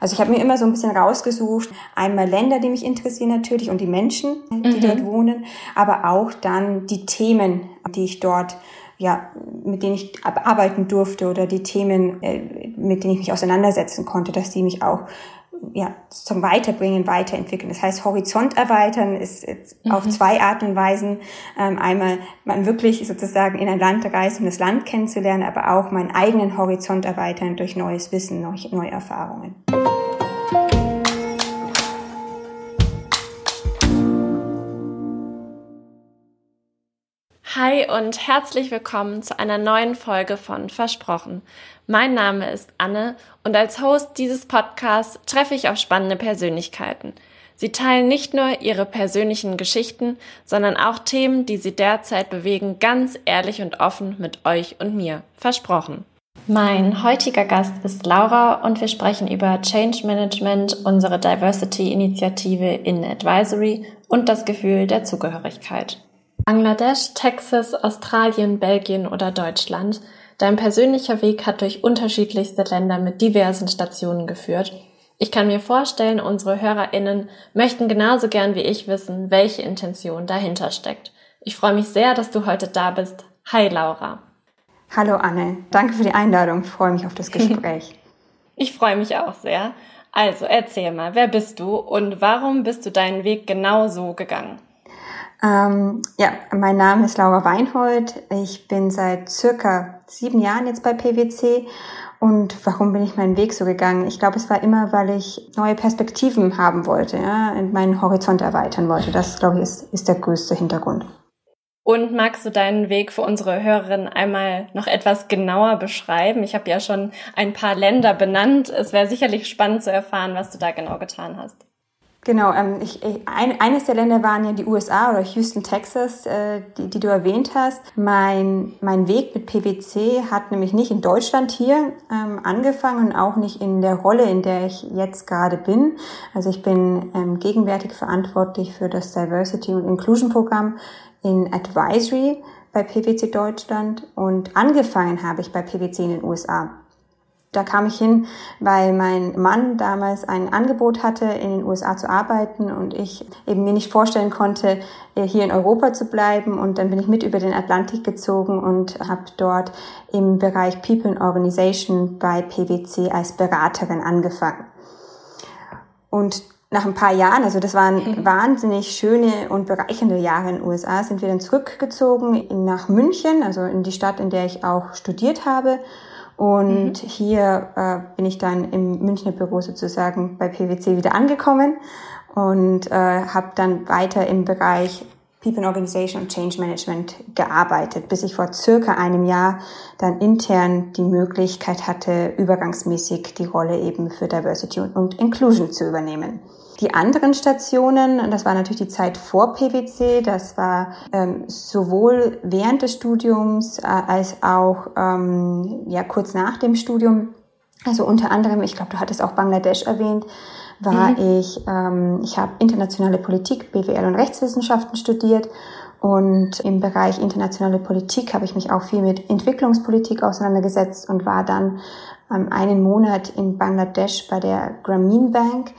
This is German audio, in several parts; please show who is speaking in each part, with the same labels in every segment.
Speaker 1: Also ich habe mir immer so ein bisschen rausgesucht, einmal Länder, die mich interessieren natürlich und die Menschen, die mhm. dort wohnen, aber auch dann die Themen, die ich dort ja, mit denen ich arbeiten durfte oder die Themen, äh, mit denen ich mich auseinandersetzen konnte, dass die mich auch ja, zum Weiterbringen, weiterentwickeln. Das heißt, Horizont erweitern ist mhm. auf zwei Arten und Weisen. Ähm, einmal man wirklich sozusagen in ein Land reisen, um das Land kennenzulernen, aber auch meinen eigenen Horizont erweitern durch neues Wissen, neue Erfahrungen.
Speaker 2: Hi und herzlich willkommen zu einer neuen Folge von Versprochen. Mein Name ist Anne und als Host dieses Podcasts treffe ich auf spannende Persönlichkeiten. Sie teilen nicht nur ihre persönlichen Geschichten, sondern auch Themen, die sie derzeit bewegen, ganz ehrlich und offen mit euch und mir. Versprochen. Mein heutiger Gast ist Laura und wir sprechen über Change Management, unsere Diversity-Initiative in Advisory und das Gefühl der Zugehörigkeit. Bangladesch, Texas, Australien, Belgien oder Deutschland. Dein persönlicher Weg hat durch unterschiedlichste Länder mit diversen Stationen geführt. Ich kann mir vorstellen, unsere HörerInnen möchten genauso gern wie ich wissen, welche Intention dahinter steckt. Ich freue mich sehr, dass du heute da bist. Hi Laura.
Speaker 1: Hallo Anne, danke für die Einladung. Ich freue mich auf das Gespräch.
Speaker 2: ich freue mich auch sehr. Also erzähl mal, wer bist du und warum bist du deinen Weg genau so gegangen?
Speaker 1: Ähm, ja, mein Name ist Laura Weinhold. Ich bin seit circa sieben Jahren jetzt bei PwC. Und warum bin ich meinen Weg so gegangen? Ich glaube, es war immer, weil ich neue Perspektiven haben wollte, ja, und meinen Horizont erweitern wollte. Das, glaube ich, ist, ist der größte Hintergrund.
Speaker 2: Und magst du deinen Weg für unsere Hörerinnen einmal noch etwas genauer beschreiben? Ich habe ja schon ein paar Länder benannt. Es wäre sicherlich spannend zu erfahren, was du da genau getan hast.
Speaker 1: Genau, ähm, ich, ich, ein, eines der Länder waren ja die USA oder Houston, Texas, äh, die, die du erwähnt hast. Mein, mein Weg mit PwC hat nämlich nicht in Deutschland hier ähm, angefangen und auch nicht in der Rolle, in der ich jetzt gerade bin. Also ich bin ähm, gegenwärtig verantwortlich für das Diversity und Inclusion Programm in Advisory bei PwC Deutschland und angefangen habe ich bei PwC in den USA. Da kam ich hin, weil mein Mann damals ein Angebot hatte, in den USA zu arbeiten und ich eben mir nicht vorstellen konnte, äh, hier in Europa zu bleiben. Und dann bin ich mit über den Atlantik gezogen und habe dort im Bereich People and Organization bei PwC als Beraterin angefangen. Und nach ein paar Jahren, also das waren mhm. wahnsinnig schöne und bereichernde Jahre in den USA, sind wir dann zurückgezogen nach München, also in die Stadt, in der ich auch studiert habe und mhm. hier äh, bin ich dann im Münchner Büro sozusagen bei PwC wieder angekommen und äh, habe dann weiter im Bereich People and Organization und Change Management gearbeitet, bis ich vor circa einem Jahr dann intern die Möglichkeit hatte, übergangsmäßig die Rolle eben für Diversity und Inclusion zu übernehmen. Die anderen Stationen, das war natürlich die Zeit vor PwC, das war ähm, sowohl während des Studiums äh, als auch ähm, ja kurz nach dem Studium. Also unter anderem, ich glaube, du hattest auch Bangladesch erwähnt, war mhm. ich, ähm, ich habe internationale Politik, BWL und Rechtswissenschaften studiert und im Bereich internationale Politik habe ich mich auch viel mit Entwicklungspolitik auseinandergesetzt und war dann ähm, einen Monat in Bangladesch bei der Grameen Bank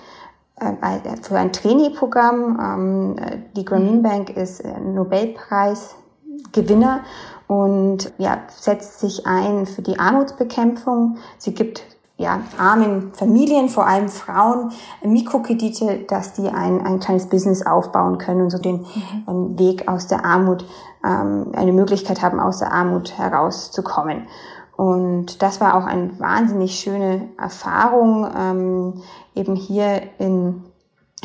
Speaker 1: für ein Trainee-Programm. Ähm, die Grameen mhm. Bank ist Nobelpreisgewinner und ja, setzt sich ein für die Armutsbekämpfung. Sie gibt ja, armen Familien, vor allem Frauen, Mikrokredite, dass die ein, ein kleines Business aufbauen können und so den mhm. Weg aus der Armut, ähm, eine Möglichkeit haben, aus der Armut herauszukommen. Und das war auch eine wahnsinnig schöne Erfahrung, ähm, eben hier in,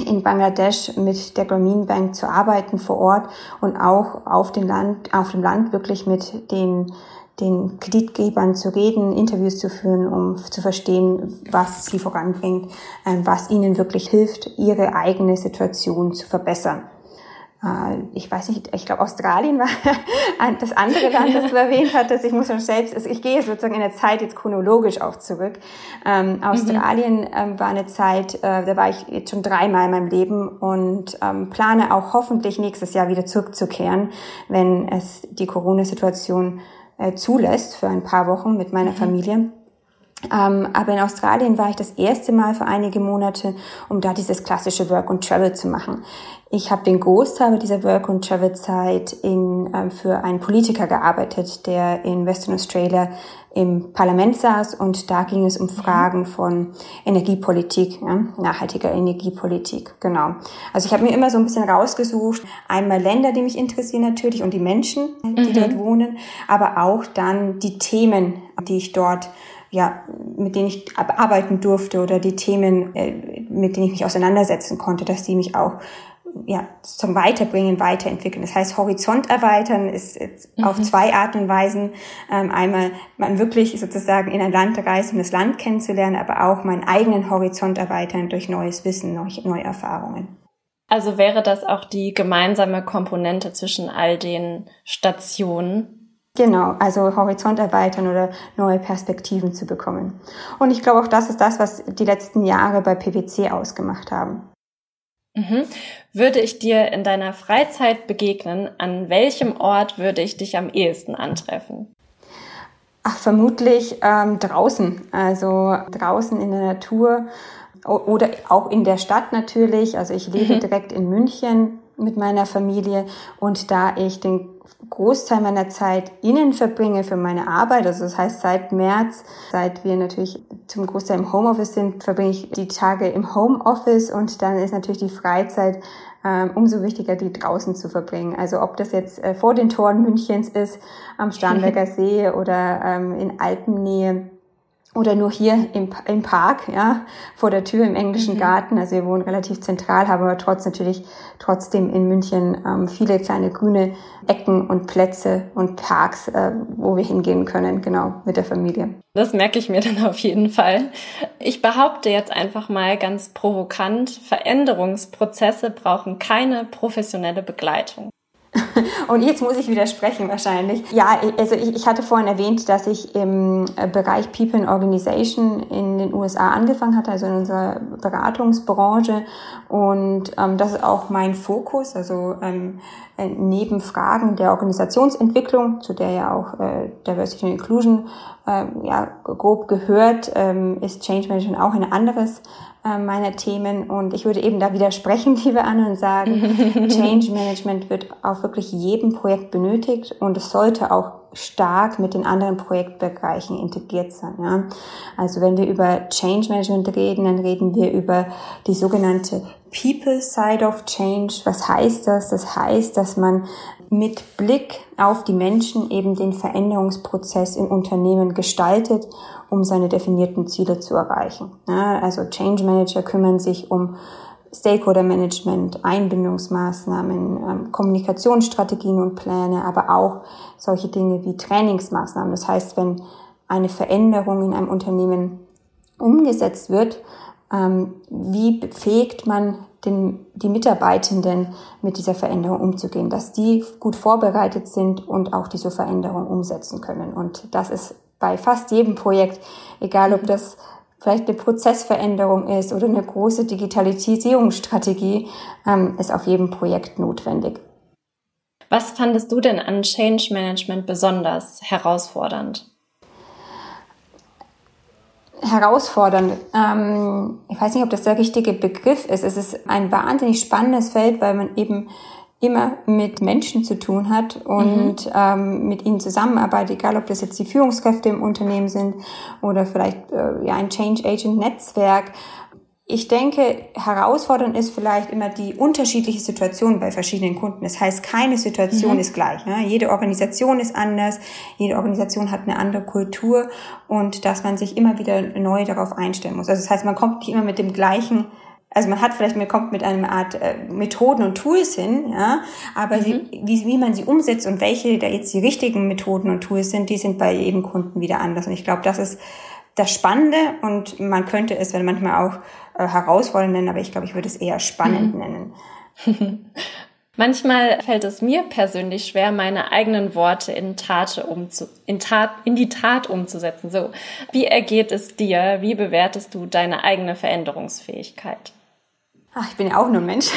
Speaker 1: in Bangladesch mit der Grameen Bank zu arbeiten vor Ort und auch auf dem Land, auf dem Land wirklich mit den den Kreditgebern zu reden, Interviews zu führen, um zu verstehen, was sie voranbringt, ähm, was ihnen wirklich hilft, ihre eigene Situation zu verbessern. Äh, ich weiß nicht, ich glaube Australien war das andere Land, das du erwähnt hattest. Ich muss schon selbst, also ich gehe sozusagen in der Zeit jetzt chronologisch auch zurück. Ähm, Australien mhm. ähm, war eine Zeit, äh, da war ich jetzt schon dreimal in meinem Leben und ähm, plane auch hoffentlich nächstes Jahr wieder zurückzukehren, wenn es die Corona-Situation äh, zulässt für ein paar Wochen mit meiner mhm. Familie. Ähm, aber in Australien war ich das erste Mal für einige Monate, um da dieses klassische Work and Travel zu machen. Ich habe den Großteil dieser Work and Travel Zeit in, ähm, für einen Politiker gearbeitet, der in Western Australia im Parlament saß und da ging es um Fragen von Energiepolitik, ja, nachhaltiger Energiepolitik, genau. Also ich habe mir immer so ein bisschen rausgesucht, einmal Länder, die mich interessieren natürlich und die Menschen, die mhm. dort wohnen, aber auch dann die Themen, die ich dort ja, mit denen ich arbeiten durfte oder die Themen, äh, mit denen ich mich auseinandersetzen konnte, dass die mich auch ja, zum Weiterbringen, weiterentwickeln. Das heißt, Horizont erweitern ist mhm. auf zwei Arten und Weisen. Ähm, einmal man wirklich sozusagen in ein Land reisen, um das Land kennenzulernen, aber auch meinen eigenen Horizont erweitern durch neues Wissen, neue, neue Erfahrungen.
Speaker 2: Also wäre das auch die gemeinsame Komponente zwischen all den Stationen,
Speaker 1: Genau, also Horizont erweitern oder neue Perspektiven zu bekommen. Und ich glaube auch das ist das, was die letzten Jahre bei PwC ausgemacht haben.
Speaker 2: Mhm. Würde ich dir in deiner Freizeit begegnen, an welchem Ort würde ich dich am ehesten antreffen?
Speaker 1: Ach, vermutlich ähm, draußen, also draußen in der Natur oder auch in der Stadt natürlich. Also ich lebe mhm. direkt in München mit meiner Familie und da ich den Großteil meiner Zeit innen verbringe für meine Arbeit. Also das heißt, seit März, seit wir natürlich zum Großteil im Homeoffice sind, verbringe ich die Tage im Homeoffice und dann ist natürlich die Freizeit ähm, umso wichtiger, die draußen zu verbringen. Also ob das jetzt äh, vor den Toren Münchens ist, am Starnberger See oder ähm, in Alpennähe oder nur hier im, im Park, ja, vor der Tür im englischen mhm. Garten. Also wir wohnen relativ zentral, haben aber trotz natürlich trotzdem in München ähm, viele kleine grüne Ecken und Plätze und Parks, äh, wo wir hingehen können, genau, mit der Familie.
Speaker 2: Das merke ich mir dann auf jeden Fall. Ich behaupte jetzt einfach mal ganz provokant, Veränderungsprozesse brauchen keine professionelle Begleitung.
Speaker 1: Und jetzt muss ich widersprechen wahrscheinlich. Ja, also ich, ich hatte vorhin erwähnt, dass ich im äh, Bereich People and Organization in den USA angefangen hatte, also in unserer Beratungsbranche. Und ähm, das ist auch mein Fokus, also ähm, äh, neben Fragen der Organisationsentwicklung, zu der ja auch äh, Diversity and Inclusion äh, ja, grob gehört, ähm, ist Change Management auch ein anderes äh, meiner Themen. Und ich würde eben da widersprechen, liebe Anne, und sagen, Change Management wird auf wirklich jedem Projekt benötigt und es sollte auch stark mit den anderen Projektbereichen integriert sein. Ja? Also wenn wir über Change Management reden, dann reden wir über die sogenannte People Side of Change. Was heißt das? Das heißt, dass man mit Blick auf die Menschen eben den Veränderungsprozess im Unternehmen gestaltet, um seine definierten Ziele zu erreichen. Ja, also Change Manager kümmern sich um Stakeholder Management, Einbindungsmaßnahmen, ähm, Kommunikationsstrategien und Pläne, aber auch solche Dinge wie Trainingsmaßnahmen. Das heißt, wenn eine Veränderung in einem Unternehmen umgesetzt wird, ähm, wie befähigt man den, die Mitarbeitenden mit dieser Veränderung umzugehen, dass die gut vorbereitet sind und auch diese Veränderung umsetzen können. Und das ist bei fast jedem Projekt, egal ob das vielleicht eine Prozessveränderung ist oder eine große Digitalisierungsstrategie, ähm, ist auf jedem Projekt notwendig.
Speaker 2: Was fandest du denn an Change Management besonders herausfordernd?
Speaker 1: herausfordernd. Ähm, ich weiß nicht, ob das der richtige Begriff ist. Es ist ein wahnsinnig spannendes Feld, weil man eben immer mit Menschen zu tun hat und mhm. ähm, mit ihnen zusammenarbeitet, egal ob das jetzt die Führungskräfte im Unternehmen sind oder vielleicht äh, ja ein Change Agent Netzwerk ich denke, herausfordernd ist vielleicht immer die unterschiedliche Situation bei verschiedenen Kunden. Das heißt, keine Situation mhm. ist gleich. Ne? Jede Organisation ist anders, jede Organisation hat eine andere Kultur und dass man sich immer wieder neu darauf einstellen muss. Also das heißt, man kommt nicht immer mit dem gleichen also man hat vielleicht, man kommt mit einer Art äh, Methoden und Tools hin, ja, aber mhm. sie, wie, wie man sie umsetzt und welche da jetzt die richtigen Methoden und Tools sind, die sind bei jedem Kunden wieder anders. Und ich glaube, das ist das Spannende und man könnte es wenn manchmal auch äh, herausfordernd nennen, aber ich glaube, ich würde es eher spannend mhm.
Speaker 2: nennen. Manchmal fällt es mir persönlich schwer, meine eigenen Worte in Tat, umzu in, Tat in die Tat umzusetzen. So, wie ergeht es dir? Wie bewertest du deine eigene Veränderungsfähigkeit?
Speaker 1: Ach, ich bin ja auch nur ein Mensch.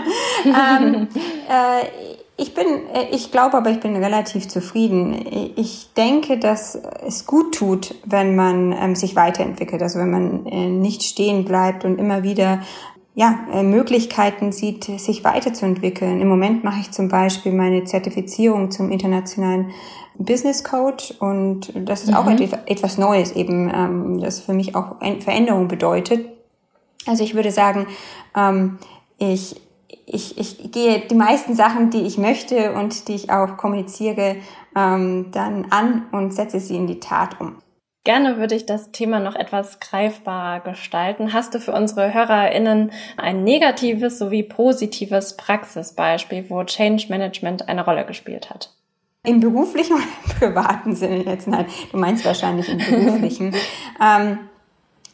Speaker 1: ähm, äh, Ich bin, äh, ich glaube aber, ich bin relativ zufrieden. Ich denke, dass es gut tut, wenn man ähm, sich weiterentwickelt, also wenn man äh, nicht stehen bleibt und immer wieder ja, äh, Möglichkeiten sieht, sich weiterzuentwickeln. Im Moment mache ich zum Beispiel meine Zertifizierung zum internationalen Business Coach und das ist mhm. auch etwas Neues eben, ähm, das für mich auch Veränderung bedeutet. Also ich würde sagen, ähm, ich ich, ich gehe die meisten Sachen, die ich möchte und die ich auch kommuniziere, ähm, dann an und setze sie in die Tat um.
Speaker 2: Gerne würde ich das Thema noch etwas greifbarer gestalten. Hast du für unsere HörerInnen ein negatives sowie positives Praxisbeispiel, wo Change Management eine Rolle gespielt hat?
Speaker 1: Im beruflichen oder im privaten Sinne jetzt? Nein, du meinst wahrscheinlich im beruflichen. ähm,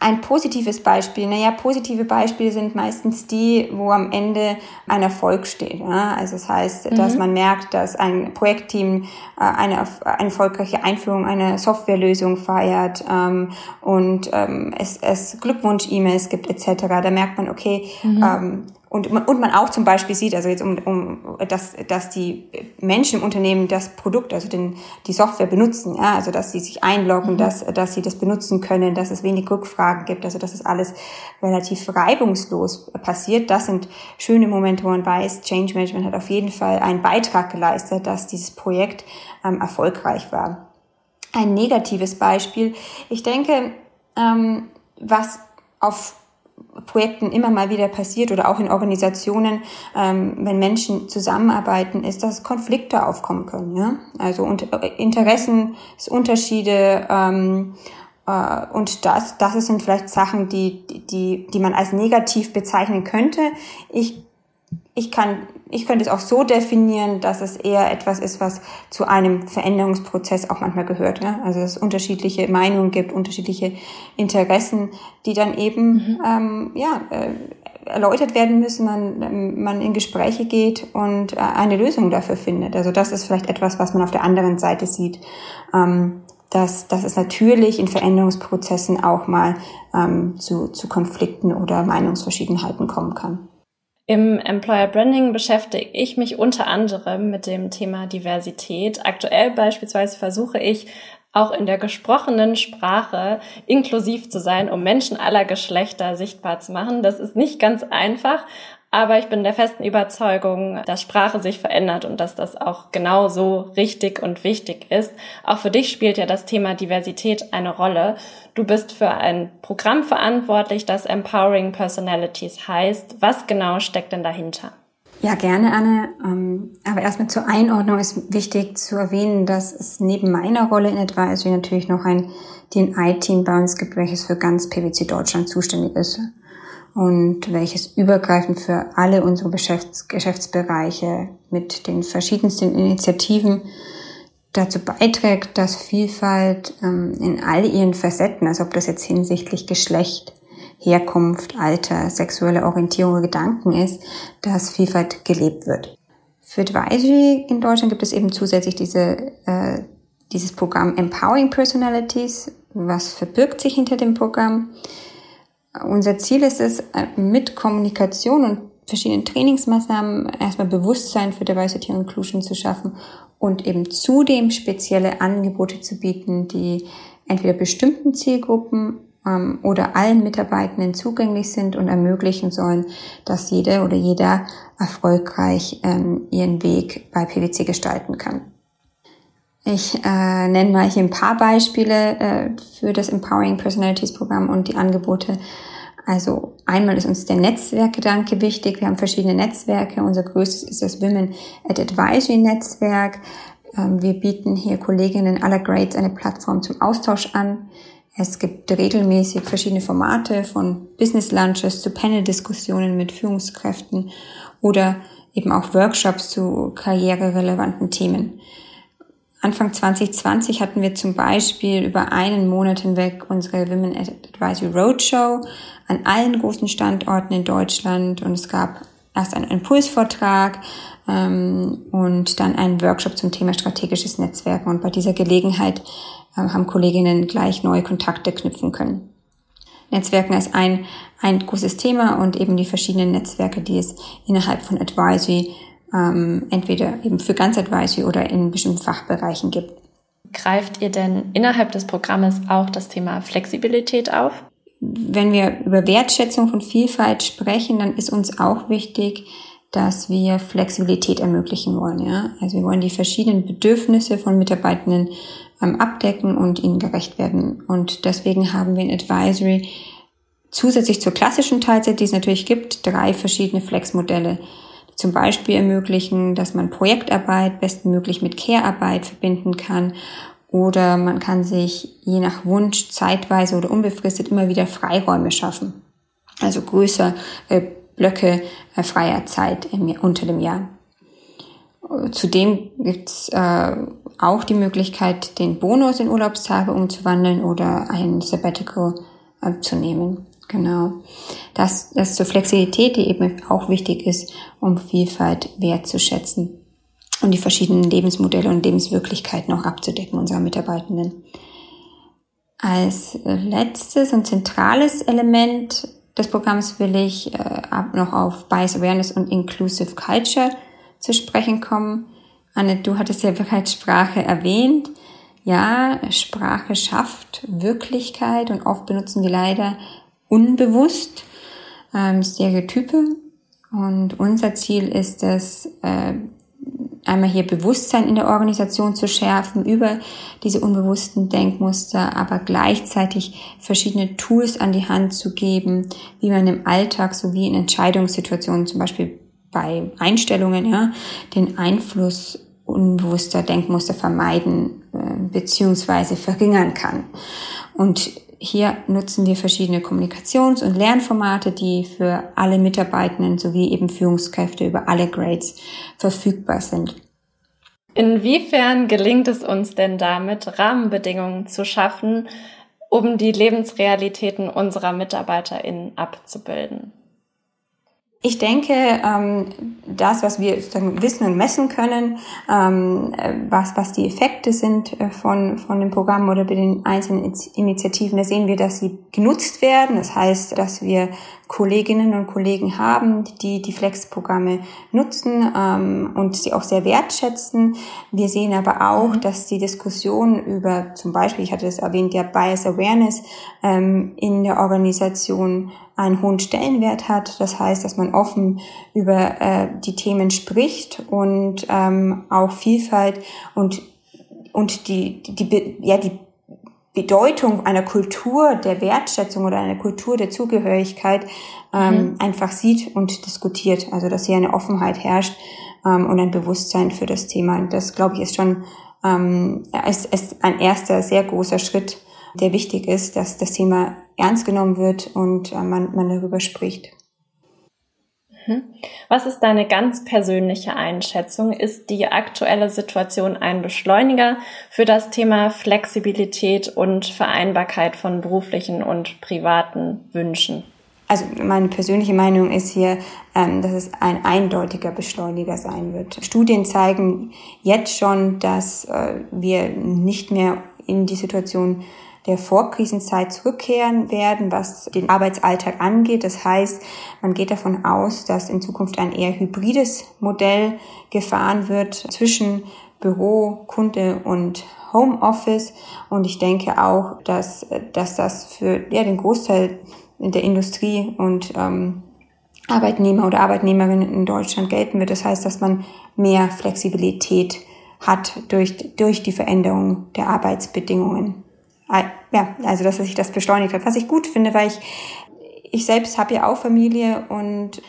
Speaker 1: ein positives Beispiel, naja, positive Beispiele sind meistens die, wo am Ende ein Erfolg steht. Ja? Also das heißt, mhm. dass man merkt, dass ein Projektteam äh, eine, eine erfolgreiche Einführung einer Softwarelösung feiert ähm, und ähm, es, es Glückwunsch-E-Mails gibt etc. Da merkt man, okay, mhm. ähm, und, und man auch zum Beispiel sieht, also jetzt um, um dass, dass die Menschen im Unternehmen das Produkt, also den, die Software benutzen, ja, also dass sie sich einloggen, mhm. dass, dass sie das benutzen können, dass es wenig Rückfragen gibt, also dass es alles relativ reibungslos passiert. Das sind schöne Momente, wo man weiß, Change Management hat auf jeden Fall einen Beitrag geleistet, dass dieses Projekt ähm, erfolgreich war. Ein negatives Beispiel. Ich denke, ähm, was auf Projekten immer mal wieder passiert oder auch in Organisationen, ähm, wenn Menschen zusammenarbeiten, ist, dass Konflikte aufkommen können. Ja? Also und, äh, Interessensunterschiede ähm, äh, und das, das sind vielleicht Sachen, die, die, die man als negativ bezeichnen könnte. Ich ich kann, ich könnte es auch so definieren, dass es eher etwas ist, was zu einem Veränderungsprozess auch manchmal gehört. Ja? Also es unterschiedliche Meinungen gibt, unterschiedliche Interessen, die dann eben mhm. ähm, ja, äh, erläutert werden müssen, man, man in Gespräche geht und äh, eine Lösung dafür findet. Also das ist vielleicht etwas, was man auf der anderen Seite sieht. Ähm, dass, dass es natürlich in Veränderungsprozessen auch mal ähm, zu, zu Konflikten oder Meinungsverschiedenheiten kommen kann.
Speaker 2: Im Employer Branding beschäftige ich mich unter anderem mit dem Thema Diversität. Aktuell beispielsweise versuche ich auch in der gesprochenen Sprache inklusiv zu sein, um Menschen aller Geschlechter sichtbar zu machen. Das ist nicht ganz einfach, aber ich bin der festen Überzeugung, dass Sprache sich verändert und dass das auch genau so richtig und wichtig ist. Auch für dich spielt ja das Thema Diversität eine Rolle. Du bist für ein Programm verantwortlich, das Empowering Personalities heißt. Was genau steckt denn dahinter?
Speaker 1: Ja, gerne, Anne. Ähm, aber erstmal zur Einordnung ist wichtig zu erwähnen, dass es neben meiner Rolle in Advisory natürlich noch ein DNI-Team bei uns gibt, welches für ganz PwC Deutschland zuständig ist und welches übergreifend für alle unsere Geschäfts Geschäftsbereiche mit den verschiedensten Initiativen dazu beiträgt, dass Vielfalt ähm, in all ihren Facetten, also ob das jetzt hinsichtlich Geschlecht, Herkunft, Alter, sexuelle Orientierung oder Gedanken ist, dass Vielfalt gelebt wird. Für Advisory in Deutschland gibt es eben zusätzlich diese, äh, dieses Programm Empowering Personalities. Was verbirgt sich hinter dem Programm? Unser Ziel ist es, äh, mit Kommunikation und verschiedenen Trainingsmaßnahmen erstmal Bewusstsein für Diversity und Inclusion zu schaffen und eben zudem spezielle Angebote zu bieten, die entweder bestimmten Zielgruppen ähm, oder allen Mitarbeitenden zugänglich sind und ermöglichen sollen, dass jede oder jeder erfolgreich ähm, ihren Weg bei PwC gestalten kann. Ich äh, nenne mal hier ein paar Beispiele äh, für das Empowering Personalities Programm und die Angebote. Also einmal ist uns der Netzwerkgedanke wichtig. Wir haben verschiedene Netzwerke. Unser größtes ist das Women at Advisory Netzwerk. Ähm, wir bieten hier Kolleginnen aller Grades eine Plattform zum Austausch an. Es gibt regelmäßig verschiedene Formate von Business Lunches zu Panel-Diskussionen mit Führungskräften oder eben auch Workshops zu karriererelevanten Themen. Anfang 2020 hatten wir zum Beispiel über einen Monat hinweg unsere Women Advisory Roadshow an allen großen Standorten in Deutschland und es gab erst einen Impulsvortrag ähm, und dann einen Workshop zum Thema strategisches Netzwerken und bei dieser Gelegenheit äh, haben Kolleginnen gleich neue Kontakte knüpfen können. Netzwerken ist ein, ein großes Thema und eben die verschiedenen Netzwerke, die es innerhalb von Advisory ähm, entweder eben für ganz Advisory oder in bestimmten Fachbereichen gibt.
Speaker 2: Greift ihr denn innerhalb des Programmes auch das Thema Flexibilität auf?
Speaker 1: Wenn wir über Wertschätzung von Vielfalt sprechen, dann ist uns auch wichtig, dass wir Flexibilität ermöglichen wollen. Ja? Also wir wollen die verschiedenen Bedürfnisse von Mitarbeitenden ähm, abdecken und ihnen gerecht werden. Und deswegen haben wir in Advisory zusätzlich zur klassischen Teilzeit, die es natürlich gibt, drei verschiedene Flex-Modelle zum Beispiel ermöglichen, dass man Projektarbeit bestmöglich mit Care-Arbeit verbinden kann oder man kann sich je nach Wunsch zeitweise oder unbefristet immer wieder Freiräume schaffen. Also größere äh, Blöcke äh, freier Zeit im, unter dem Jahr. Zudem gibt es äh, auch die Möglichkeit, den Bonus in Urlaubstage umzuwandeln oder ein Sabbatical äh, zu nehmen. Genau. Das, das zur Flexibilität, die eben auch wichtig ist, um Vielfalt wertzuschätzen und die verschiedenen Lebensmodelle und Lebenswirklichkeiten auch abzudecken unserer Mitarbeitenden. Als letztes und zentrales Element des Programms will ich äh, noch auf Bias Awareness und Inclusive Culture zu sprechen kommen. Anne, du hattest ja bereits Sprache erwähnt. Ja, Sprache schafft Wirklichkeit und oft benutzen wir leider unbewusst ähm, Stereotype. Und unser Ziel ist es, äh, einmal hier Bewusstsein in der Organisation zu schärfen über diese unbewussten Denkmuster, aber gleichzeitig verschiedene Tools an die Hand zu geben, wie man im Alltag sowie in Entscheidungssituationen, zum Beispiel bei Einstellungen, ja, den Einfluss unbewusster Denkmuster vermeiden äh, beziehungsweise verringern kann. Und hier nutzen wir verschiedene Kommunikations- und Lernformate, die für alle Mitarbeitenden sowie eben Führungskräfte über alle Grades verfügbar sind.
Speaker 2: Inwiefern gelingt es uns denn damit, Rahmenbedingungen zu schaffen, um die Lebensrealitäten unserer MitarbeiterInnen abzubilden?
Speaker 1: Ich denke, ähm, das, was wir wissen und messen können, ähm, äh, was, was die Effekte sind äh, von, von dem Programm oder bei den einzelnen Initiativen, da sehen wir, dass sie genutzt werden. Das heißt, dass wir Kolleginnen und Kollegen haben, die die Flex-Programme nutzen ähm, und sie auch sehr wertschätzen. Wir sehen aber auch, mhm. dass die Diskussion über zum Beispiel, ich hatte das erwähnt, der Bias Awareness ähm, in der Organisation einen hohen Stellenwert hat. Das heißt, dass man offen über äh, die Themen spricht und ähm, auch Vielfalt und und die, die, ja, die Bedeutung einer Kultur der Wertschätzung oder einer Kultur der Zugehörigkeit ähm, mhm. einfach sieht und diskutiert. Also dass hier eine Offenheit herrscht ähm, und ein Bewusstsein für das Thema. Und das, glaube ich, ist schon ähm, ist, ist ein erster sehr großer Schritt, der wichtig ist, dass das Thema ernst genommen wird und äh, man, man darüber spricht.
Speaker 2: Mhm. Was ist deine ganz persönliche Einschätzung? Ist die aktuelle Situation ein Beschleuniger für das Thema Flexibilität und Vereinbarkeit von beruflichen und privaten Wünschen?
Speaker 1: Also meine persönliche Meinung ist hier, ähm, dass es ein eindeutiger Beschleuniger sein wird. Studien zeigen jetzt schon, dass äh, wir nicht mehr in die Situation der Vorkrisenzeit zurückkehren werden, was den Arbeitsalltag angeht. Das heißt, man geht davon aus, dass in Zukunft ein eher hybrides Modell gefahren wird zwischen Büro, Kunde und Homeoffice. Und ich denke auch, dass, dass das für ja, den Großteil der Industrie und ähm, Arbeitnehmer oder Arbeitnehmerinnen in Deutschland gelten wird. Das heißt, dass man mehr Flexibilität hat durch, durch die Veränderung der Arbeitsbedingungen ja, also dass sich das beschleunigt hat. Was ich gut finde, weil ich, ich selbst habe ja auch Familie und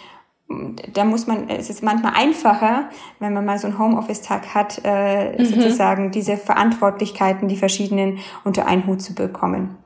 Speaker 1: da muss man, es ist manchmal einfacher, wenn man mal so einen Homeoffice-Tag hat, äh, mhm. sozusagen diese Verantwortlichkeiten, die verschiedenen unter einen Hut zu bekommen.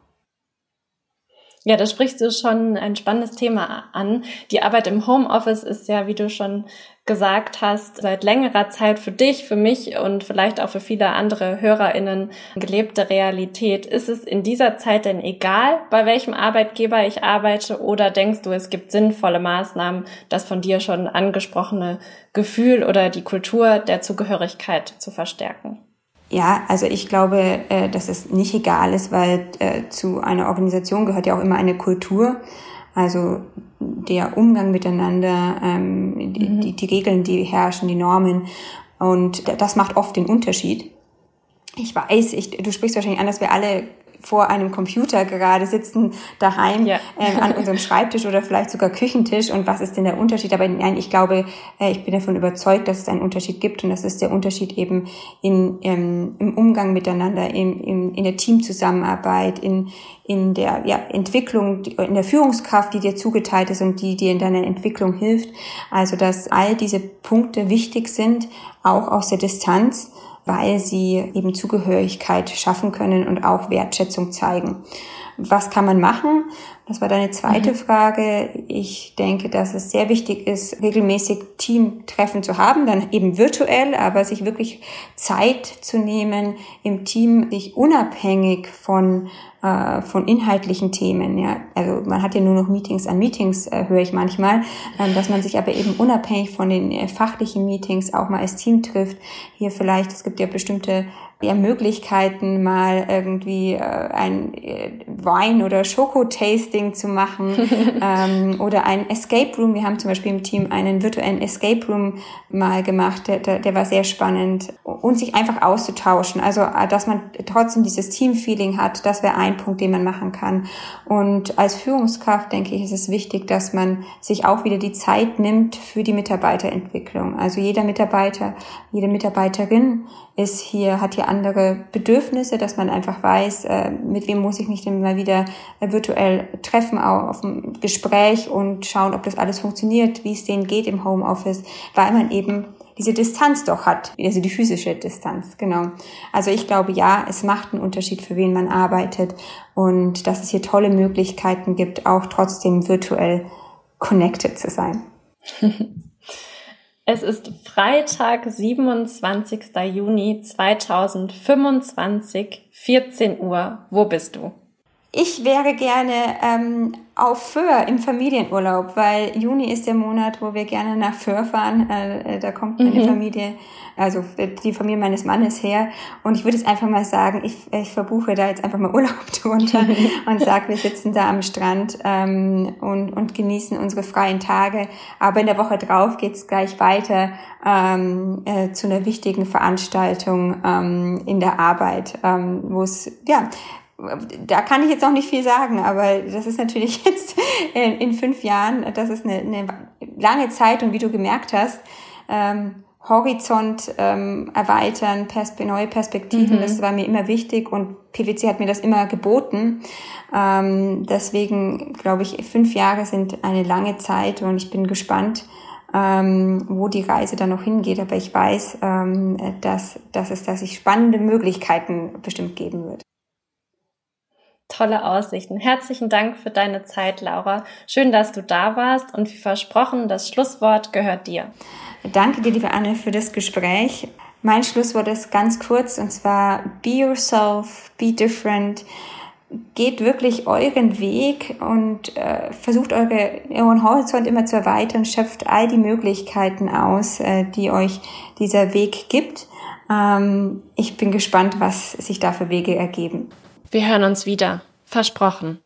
Speaker 2: Ja, da sprichst du schon ein spannendes Thema an. Die Arbeit im Homeoffice ist ja, wie du schon gesagt hast, seit längerer Zeit für dich, für mich und vielleicht auch für viele andere HörerInnen gelebte Realität. Ist es in dieser Zeit denn egal, bei welchem Arbeitgeber ich arbeite oder denkst du, es gibt sinnvolle Maßnahmen, das von dir schon angesprochene Gefühl oder die Kultur der Zugehörigkeit zu verstärken?
Speaker 1: Ja, also ich glaube, äh, dass es nicht egal ist, weil äh, zu einer Organisation gehört ja auch immer eine Kultur. Also der Umgang miteinander, ähm, die, mhm. die, die Regeln, die herrschen, die Normen. Und das macht oft den Unterschied. Ich weiß, ich, du sprichst wahrscheinlich an, dass wir alle vor einem Computer gerade sitzen, daheim ja. äh, an unserem Schreibtisch oder vielleicht sogar Küchentisch und was ist denn der Unterschied? Aber nein, ich glaube, äh, ich bin davon überzeugt, dass es einen Unterschied gibt und das ist der Unterschied eben in, ähm, im Umgang miteinander, in, in, in der Teamzusammenarbeit, in, in der ja, Entwicklung, in der Führungskraft, die dir zugeteilt ist und die dir in deiner Entwicklung hilft. Also, dass all diese Punkte wichtig sind, auch aus der Distanz weil sie eben Zugehörigkeit schaffen können und auch Wertschätzung zeigen. Was kann man machen? Das war deine zweite mhm. Frage. Ich denke, dass es sehr wichtig ist, regelmäßig Teamtreffen zu haben, dann eben virtuell, aber sich wirklich Zeit zu nehmen im Team, sich unabhängig von äh, von inhaltlichen Themen. Ja, also man hat ja nur noch Meetings an Meetings, äh, höre ich manchmal, ähm, dass man sich aber eben unabhängig von den äh, fachlichen Meetings auch mal als Team trifft. Hier vielleicht, es gibt ja bestimmte ja, Möglichkeiten, mal irgendwie äh, ein äh, Wein- oder Schokotasting zu machen ähm, oder ein Escape Room. Wir haben zum Beispiel im Team einen virtuellen Escape Room mal gemacht, der, der, der war sehr spannend und sich einfach auszutauschen. Also, äh, dass man trotzdem dieses Team-Feeling hat, das wäre ein Punkt, den man machen kann. Und als Führungskraft, denke ich, ist es wichtig, dass man sich auch wieder die Zeit nimmt für die Mitarbeiterentwicklung. Also jeder Mitarbeiter, jede Mitarbeiterin ist hier, hat hier andere Bedürfnisse, dass man einfach weiß, äh, mit wem muss ich mich denn mal wieder äh, virtuell treffen, auch auf dem Gespräch und schauen, ob das alles funktioniert, wie es denen geht im Homeoffice, weil man eben diese Distanz doch hat, also die physische Distanz, genau. Also ich glaube, ja, es macht einen Unterschied, für wen man arbeitet und dass es hier tolle Möglichkeiten gibt, auch trotzdem virtuell connected zu sein.
Speaker 2: Es ist Freitag, 27. Juni 2025, 14 Uhr. Wo bist du?
Speaker 1: Ich wäre gerne ähm, auf Föhr im Familienurlaub, weil Juni ist der Monat, wo wir gerne nach Föhr fahren. Äh, äh da kommt meine mhm. Familie, also die Familie meines Mannes her. Und ich würde jetzt einfach mal sagen, ich, ich verbuche da jetzt einfach mal Urlaub drunter und sage, wir sitzen da am Strand ähm, und, und genießen unsere freien Tage. Aber in der Woche drauf geht's gleich weiter ähm, äh, zu einer wichtigen Veranstaltung ähm, in der Arbeit, ähm, wo es ja da kann ich jetzt noch nicht viel sagen, aber das ist natürlich jetzt in, fünf Jahren, das ist eine, eine, lange Zeit und wie du gemerkt hast, ähm, Horizont ähm, erweitern, Perspe neue Perspektiven, mhm. das war mir immer wichtig und PwC hat mir das immer geboten. Ähm, deswegen glaube ich, fünf Jahre sind eine lange Zeit und ich bin gespannt, ähm, wo die Reise dann noch hingeht. Aber ich weiß, ähm, dass, dass es, dass sich spannende Möglichkeiten bestimmt geben wird.
Speaker 2: Tolle Aussichten. Herzlichen Dank für deine Zeit, Laura. Schön, dass du da warst und wie versprochen, das Schlusswort gehört dir.
Speaker 1: Danke dir, liebe Anne, für das Gespräch. Mein Schlusswort ist ganz kurz und zwar be yourself, be different. Geht wirklich euren Weg und äh, versucht eure, euren Horizont immer zu erweitern, schöpft all die Möglichkeiten aus, äh, die euch dieser Weg gibt. Ähm, ich bin gespannt, was sich da für Wege ergeben.
Speaker 2: Wir hören uns wieder. Versprochen.